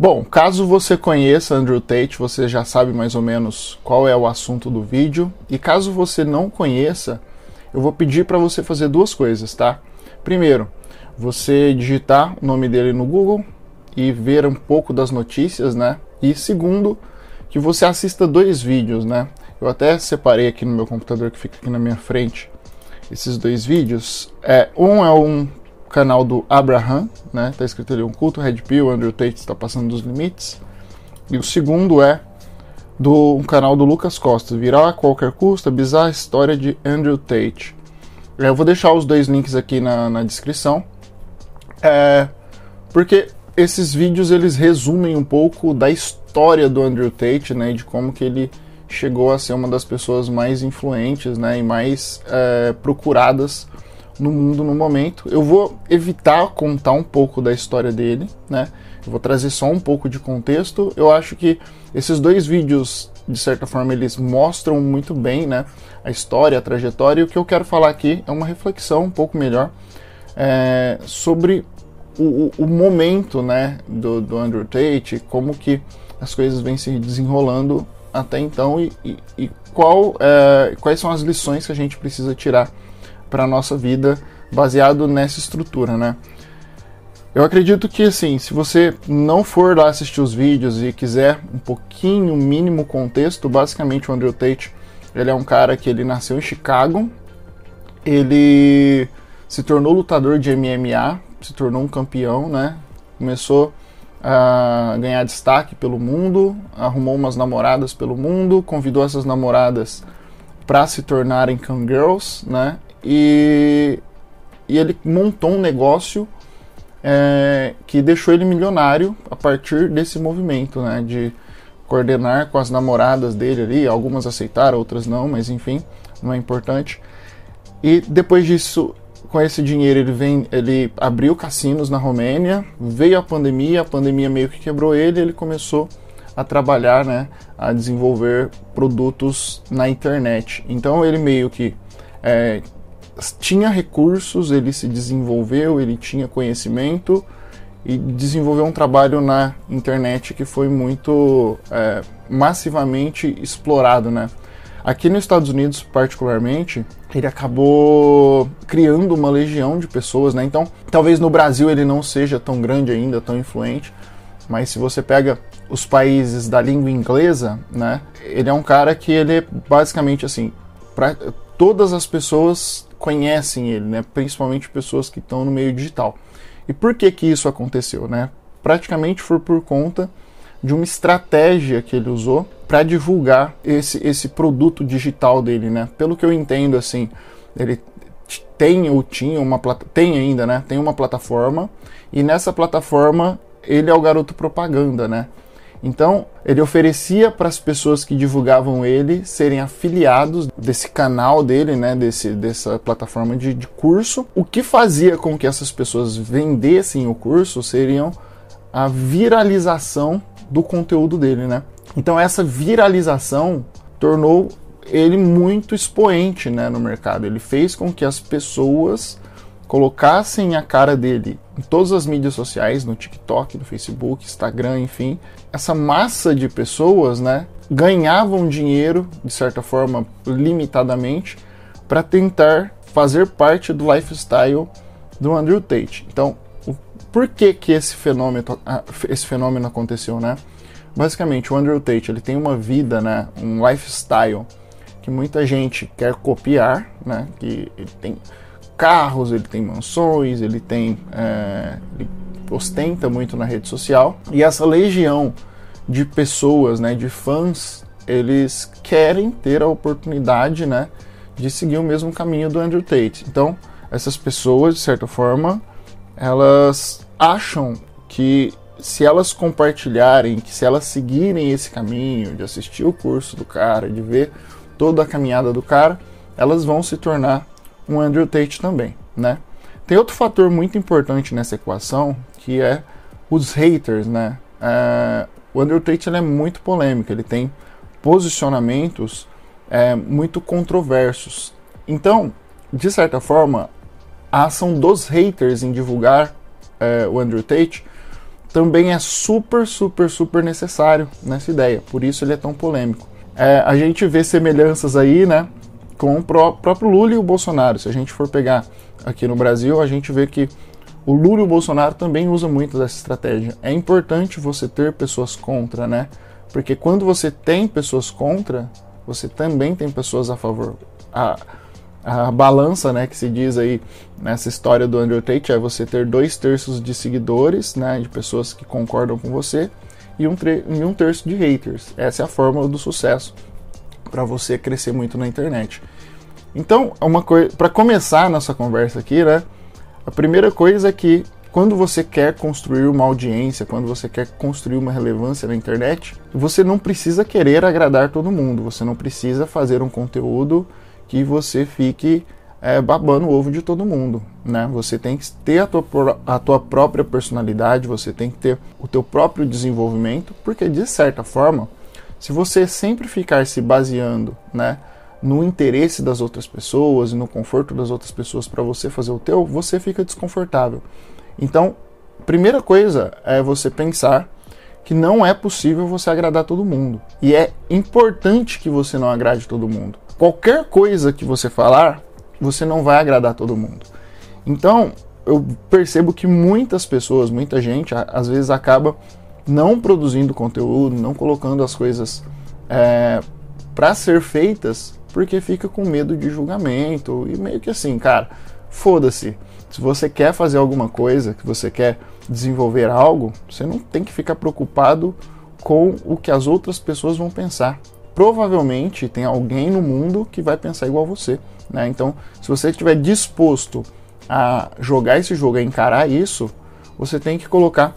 Bom, caso você conheça Andrew Tate, você já sabe mais ou menos qual é o assunto do vídeo. E caso você não conheça, eu vou pedir para você fazer duas coisas, tá? Primeiro, você digitar o nome dele no Google e ver um pouco das notícias, né? E segundo, que você assista dois vídeos, né? Eu até separei aqui no meu computador que fica aqui na minha frente esses dois vídeos. É, um é um canal do Abraham, né? Tá escrito ali um culto Red Pill, Andrew Tate está passando dos limites. E o segundo é do um canal do Lucas Costa, Virar a qualquer custo, a bizarra história de Andrew Tate. Eu vou deixar os dois links aqui na, na descrição. É, porque esses vídeos eles resumem um pouco da história do Andrew Tate, né, de como que ele chegou a ser uma das pessoas mais influentes, né, e mais é, procuradas no mundo no momento. Eu vou evitar contar um pouco da história dele, né? Eu vou trazer só um pouco de contexto. Eu acho que esses dois vídeos, de certa forma, eles mostram muito bem, né, a história, a trajetória. E o que eu quero falar aqui é uma reflexão um pouco melhor é, sobre o, o, momento, né, do, do Andrew Tate, como que as coisas vêm se desenrolando até então e, e, e qual, é, quais são as lições que a gente precisa tirar para nossa vida baseado nessa estrutura, né? Eu acredito que assim, se você não for lá assistir os vídeos e quiser um pouquinho, mínimo contexto, basicamente o Andrew Tate, ele é um cara que ele nasceu em Chicago, ele se tornou lutador de MMA, se tornou um campeão, né? Começou a ganhar destaque pelo mundo, arrumou umas namoradas pelo mundo, convidou essas namoradas para se tornarem cam girls, né? E, e ele montou um negócio é, que deixou ele milionário a partir desse movimento, né? De coordenar com as namoradas dele ali, algumas aceitaram, outras não, mas enfim, não é importante. E depois disso, com esse dinheiro ele vem, ele abriu cassinos na Romênia, veio a pandemia, a pandemia meio que quebrou ele, ele começou a trabalhar, né, a desenvolver produtos na internet. Então ele meio que é, tinha recursos, ele se desenvolveu, ele tinha conhecimento e desenvolveu um trabalho na internet que foi muito é, massivamente explorado, né? Aqui nos Estados Unidos, particularmente, ele acabou criando uma legião de pessoas, né? Então, talvez no Brasil ele não seja tão grande ainda, tão influente, mas se você pega os países da língua inglesa, né? Ele é um cara que ele é basicamente assim, pra, todas as pessoas conhecem ele, né? Principalmente pessoas que estão no meio digital. E por que que isso aconteceu, né? Praticamente foi por conta de uma estratégia que ele usou para divulgar esse, esse produto digital dele, né? Pelo que eu entendo, assim, ele tem ou tinha uma tem ainda, né? Tem uma plataforma e nessa plataforma ele é o garoto propaganda, né? Então, ele oferecia para as pessoas que divulgavam ele serem afiliados desse canal dele, né, desse, dessa plataforma de, de curso. O que fazia com que essas pessoas vendessem o curso seriam a viralização do conteúdo dele, né? Então, essa viralização tornou ele muito expoente né, no mercado. Ele fez com que as pessoas colocassem a cara dele em todas as mídias sociais, no TikTok, no Facebook, Instagram, enfim, essa massa de pessoas, né, ganhavam dinheiro de certa forma limitadamente para tentar fazer parte do lifestyle do Andrew Tate. Então, o, por que que esse fenômeno esse fenômeno aconteceu, né? Basicamente, o Andrew Tate ele tem uma vida, né, um lifestyle que muita gente quer copiar, né? Que ele tem carros, ele tem mansões, ele tem. É, ele ostenta muito na rede social. E essa legião de pessoas, né, de fãs, eles querem ter a oportunidade, né, de seguir o mesmo caminho do Andrew Tate. Então, essas pessoas, de certa forma, elas acham que se elas compartilharem, que se elas seguirem esse caminho de assistir o curso do cara, de ver toda a caminhada do cara, elas vão se tornar um Andrew Tate também, né? Tem outro fator muito importante nessa equação que é os haters, né? É, o Andrew Tate é muito polêmico, ele tem posicionamentos é, muito controversos. Então, de certa forma, a ação dos haters em divulgar é, o Andrew Tate também é super, super, super necessário nessa ideia. Por isso ele é tão polêmico. É, a gente vê semelhanças aí, né, com o pró próprio Lula e o Bolsonaro. Se a gente for pegar aqui no Brasil, a gente vê que o Lula e o Bolsonaro também usam muito dessa estratégia. É importante você ter pessoas contra, né? Porque quando você tem pessoas contra, você também tem pessoas a favor. A, a balança, né, que se diz aí nessa história do Andrew Tate é você ter dois terços de seguidores, né, de pessoas que concordam com você e um, e um terço de haters. Essa é a fórmula do sucesso para você crescer muito na internet. Então, uma coisa, para começar a nossa conversa aqui, né, a primeira coisa é que quando você quer construir uma audiência, quando você quer construir uma relevância na internet, você não precisa querer agradar todo mundo, você não precisa fazer um conteúdo que você fique é, babando o ovo de todo mundo, né? Você tem que ter a tua, a tua própria personalidade, você tem que ter o teu próprio desenvolvimento, porque de certa forma, se você sempre ficar se baseando, né, no interesse das outras pessoas e no conforto das outras pessoas para você fazer o teu, você fica desconfortável. Então, primeira coisa é você pensar que não é possível você agradar todo mundo. E é importante que você não agrade todo mundo qualquer coisa que você falar, você não vai agradar todo mundo. Então, eu percebo que muitas pessoas, muita gente, às vezes acaba não produzindo conteúdo, não colocando as coisas é, para ser feitas, porque fica com medo de julgamento e meio que assim, cara, foda-se. Se você quer fazer alguma coisa, que você quer desenvolver algo, você não tem que ficar preocupado com o que as outras pessoas vão pensar provavelmente tem alguém no mundo que vai pensar igual você. Né? Então, se você estiver disposto a jogar esse jogo, a encarar isso, você tem que colocar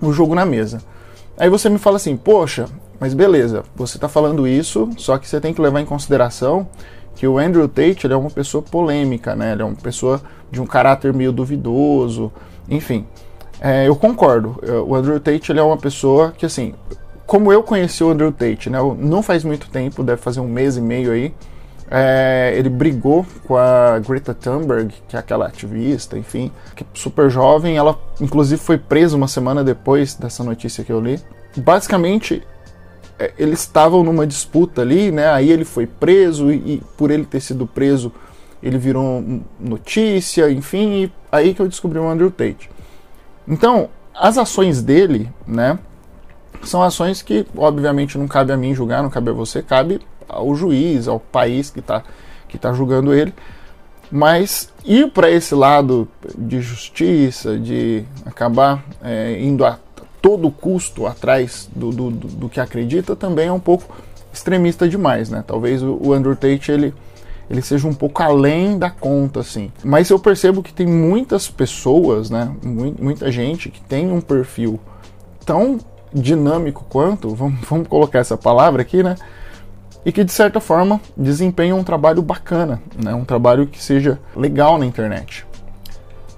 o jogo na mesa. Aí você me fala assim, poxa, mas beleza, você está falando isso, só que você tem que levar em consideração que o Andrew Tate é uma pessoa polêmica, né? Ele é uma pessoa de um caráter meio duvidoso, enfim. É, eu concordo. O Andrew Tate é uma pessoa que, assim, como eu conheci o Andrew Tate, né? Não faz muito tempo, deve fazer um mês e meio aí. É, ele brigou com a Greta Thunberg, que é aquela ativista, enfim, que é super jovem. Ela, inclusive, foi presa uma semana depois dessa notícia que eu li. Basicamente, é, eles estavam numa disputa ali, né? Aí ele foi preso e, e, por ele ter sido preso, ele virou notícia, enfim. E aí que eu descobri o Andrew Tate. Então, as ações dele, né? são ações que, obviamente, não cabe a mim julgar, não cabe a você, cabe ao juiz, ao país que está que tá julgando ele. Mas ir para esse lado de justiça, de acabar é, indo a todo custo atrás do, do, do, que acredita, também é um pouco extremista demais, né? Talvez o Andrew Tate ele, ele seja um pouco além da conta, assim. Mas eu percebo que tem muitas pessoas, né? Muita gente que tem um perfil tão dinâmico quanto, vamos, vamos colocar essa palavra aqui, né? E que de certa forma desempenha um trabalho bacana, né? Um trabalho que seja legal na internet.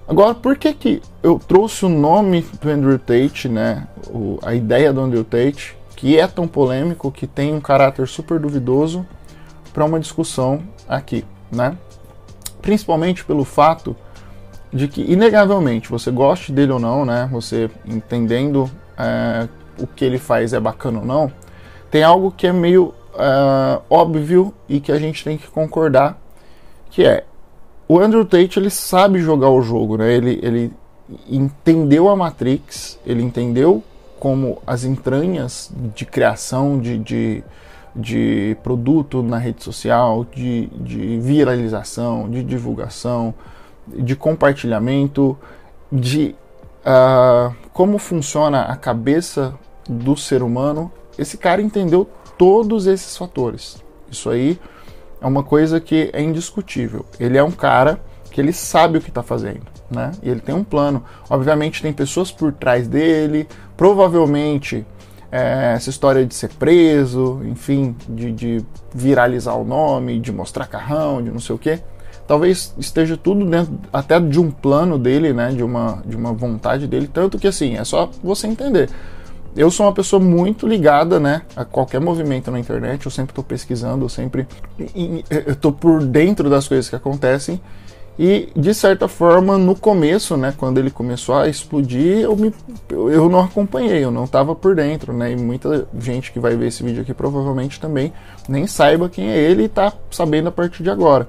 Agora, por que que eu trouxe o nome do Andrew Tate, né? O, a ideia do Andrew Tate, que é tão polêmico, que tem um caráter super duvidoso, para uma discussão aqui, né? Principalmente pelo fato de que, inegavelmente, você goste dele ou não, né? Você entendendo é, o que ele faz é bacana ou não, tem algo que é meio uh, óbvio e que a gente tem que concordar, que é o Andrew Tate ele sabe jogar o jogo, né? Ele, ele entendeu a Matrix, ele entendeu como as entranhas de criação de, de, de produto na rede social, de, de viralização, de divulgação, de compartilhamento, de uh, como funciona a cabeça do ser humano, esse cara entendeu todos esses fatores. Isso aí é uma coisa que é indiscutível. Ele é um cara que ele sabe o que está fazendo, né? E ele tem um plano. Obviamente tem pessoas por trás dele, provavelmente é, essa história de ser preso, enfim, de, de, viralizar o nome, de mostrar carrão, de não sei o quê talvez esteja tudo dentro até de um plano dele, né, de uma, de uma vontade dele, tanto que assim, é só você entender. Eu sou uma pessoa muito ligada, né, a qualquer movimento na internet, eu sempre estou pesquisando, eu sempre tô por dentro das coisas que acontecem, E de certa forma, no começo, né, quando ele começou a explodir, eu, me, eu não acompanhei, eu não estava por dentro, né? E muita gente que vai ver esse vídeo aqui provavelmente também nem saiba quem é ele e está sabendo a partir de agora.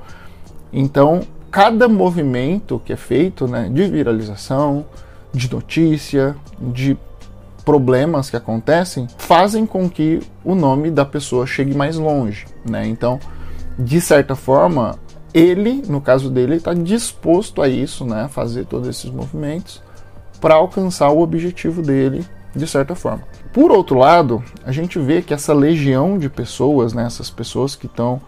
Então, cada movimento que é feito, né, de viralização, de notícia, de problemas que acontecem, fazem com que o nome da pessoa chegue mais longe, né? Então, de certa forma, ele, no caso dele, está disposto a isso, né, fazer todos esses movimentos para alcançar o objetivo dele de certa forma. Por outro lado, a gente vê que essa legião de pessoas, né, essas pessoas que estão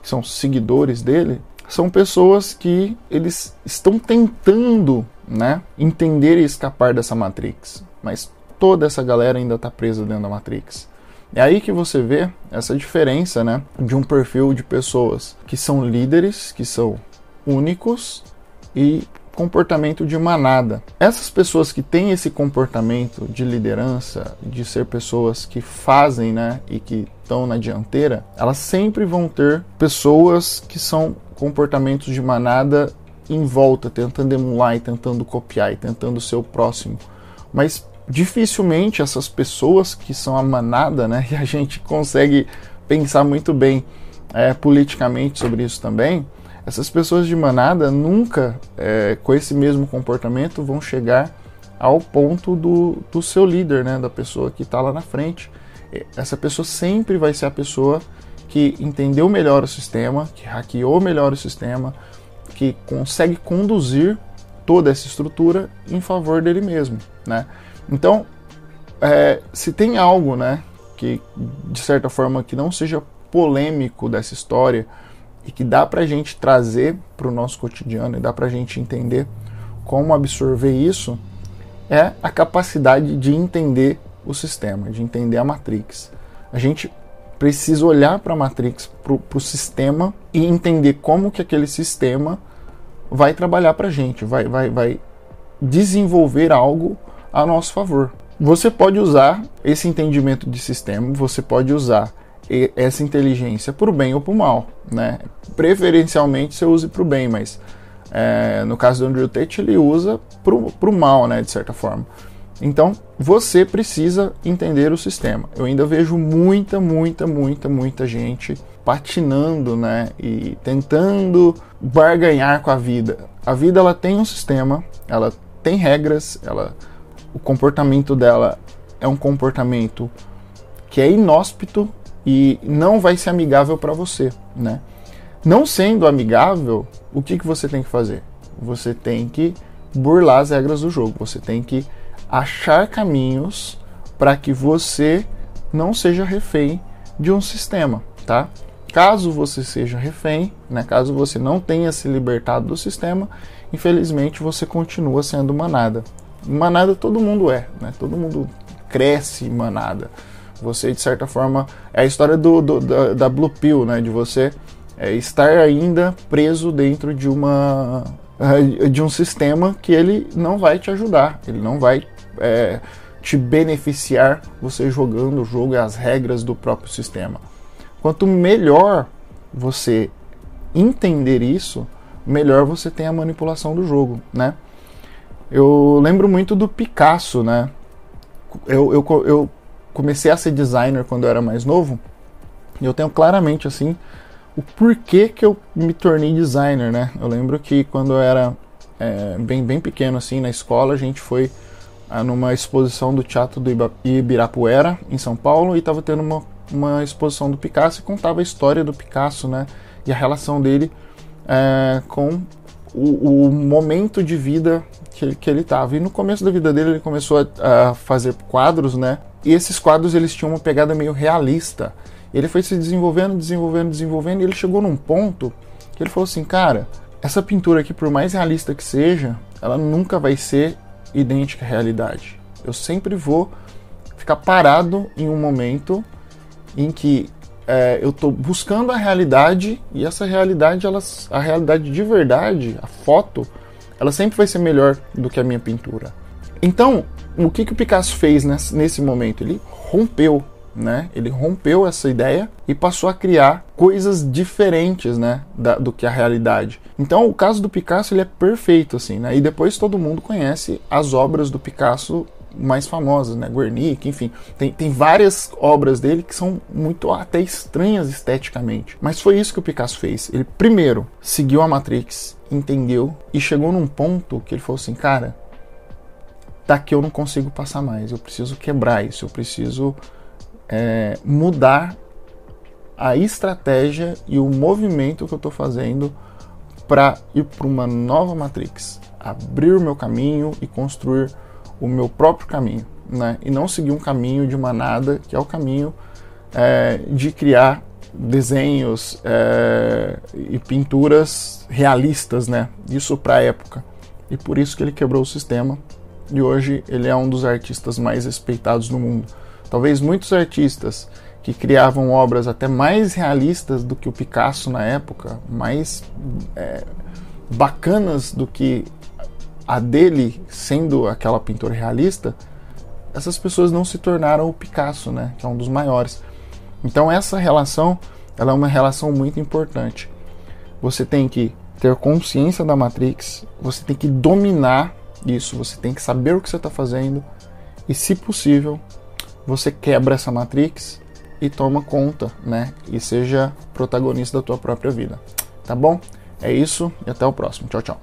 que são seguidores dele, são pessoas que eles estão tentando, né, entender e escapar dessa matrix, mas toda essa galera ainda está presa dentro da matrix. É aí que você vê essa diferença, né, de um perfil de pessoas que são líderes, que são únicos e comportamento de manada. Essas pessoas que têm esse comportamento de liderança, de ser pessoas que fazem, né, e que estão na dianteira, elas sempre vão ter pessoas que são comportamentos de manada em volta, tentando emular e tentando copiar e tentando ser o próximo. Mas dificilmente essas pessoas que são a manada, né, e a gente consegue pensar muito bem é, politicamente sobre isso também, essas pessoas de manada nunca, é, com esse mesmo comportamento, vão chegar ao ponto do, do seu líder, né, da pessoa que está lá na frente. Essa pessoa sempre vai ser a pessoa que entendeu melhor o sistema, que hackeou melhor o sistema, que consegue conduzir toda essa estrutura em favor dele mesmo, né? Então, é, se tem algo, né, que de certa forma que não seja polêmico dessa história e que dá para a gente trazer para o nosso cotidiano e dá para a gente entender como absorver isso, é a capacidade de entender o sistema, de entender a Matrix. A gente precisa olhar para a Matrix, para o sistema e entender como que aquele sistema vai trabalhar para a gente, vai, vai, vai desenvolver algo a nosso favor. Você pode usar esse entendimento de sistema, você pode usar essa inteligência para o bem ou para o mal, né? Preferencialmente você use para o bem, mas é, no caso do Andrew Tate ele usa para o mal, né? De certa forma. Então você precisa entender o sistema. Eu ainda vejo muita, muita, muita, muita gente patinando, né? E tentando barganhar com a vida. A vida ela tem um sistema, ela tem regras, ela o comportamento dela é um comportamento que é inóspito e não vai ser amigável para você, né? Não sendo amigável, o que, que você tem que fazer? Você tem que burlar as regras do jogo, você tem que achar caminhos para que você não seja refém de um sistema, tá? Caso você seja refém, né, caso você não tenha se libertado do sistema, infelizmente você continua sendo manada manada todo mundo é, né? Todo mundo cresce manada. Você, de certa forma, é a história do, do da, da, Blue Pill, né? De você é, estar ainda preso dentro de uma é, de um sistema que ele não vai te ajudar, ele não vai é, te beneficiar você jogando o jogo e as regras do próprio sistema. Quanto melhor você entender isso, melhor você tem a manipulação do jogo, né? Eu lembro muito do Picasso, né? Eu, eu, eu comecei a ser designer quando eu era mais novo e eu tenho claramente assim o porquê que eu me tornei designer, né? Eu lembro que quando eu era é, bem, bem pequeno assim na escola, a gente foi ah, numa exposição do Teatro do Ibirapuera, em São Paulo, e estava tendo uma, uma exposição do Picasso e contava a história do Picasso, né? E a relação dele é, com o, o, momento de vida que, que ele estava. E no começo da vida dele ele começou a, a, fazer quadros, né? E esses quadros eles tinham uma pegada meio realista. Ele foi se desenvolvendo, desenvolvendo, desenvolvendo e ele chegou num ponto que ele falou assim, cara, essa pintura aqui, por mais realista que seja, ela nunca vai ser idêntica à realidade. Eu sempre vou ficar parado em um momento em que é, eu estou buscando a realidade e essa realidade, ela, a realidade de verdade, a foto, ela sempre vai ser melhor do que a minha pintura. Então, o que, que o Picasso fez nesse, nesse momento? Ele rompeu né? Ele rompeu essa ideia e passou a criar coisas diferentes, né, da, do que a realidade. Então, o caso do Picasso ele é perfeito assim, né? E depois todo mundo conhece as obras do Picasso mais famosas, né? Guernica, enfim, tem, tem várias obras dele que são muito até estranhas esteticamente. Mas foi isso que o Picasso fez. Ele primeiro seguiu a Matrix, entendeu e chegou num ponto que ele falou assim, cara, daqui eu não consigo passar mais. Eu preciso quebrar isso. Eu preciso é, mudar a estratégia e o movimento que eu estou fazendo para ir para uma nova Matrix, abrir o meu caminho e construir o meu próprio caminho, né? E não seguir um caminho de manada, que é o caminho é, de criar desenhos é, e pinturas realistas, né? Isso para a época. E por isso que ele quebrou o sistema e hoje ele é um dos artistas mais respeitados no mundo. Talvez muitos artistas que criavam obras até mais realistas do que o Picasso na época, mais é, bacanas do que a dele, sendo aquela pintura realista, essas pessoas não se tornaram o Picasso, né, que é um dos maiores. Então essa relação, ela é uma relação muito importante. Você tem que ter consciência da Matrix, você tem que dominar isso, você tem que saber o que você está fazendo e, se possível, você quebra essa matrix e toma conta, né? E seja protagonista da tua própria vida. Tá bom? É isso e até o próximo. Tchau, tchau.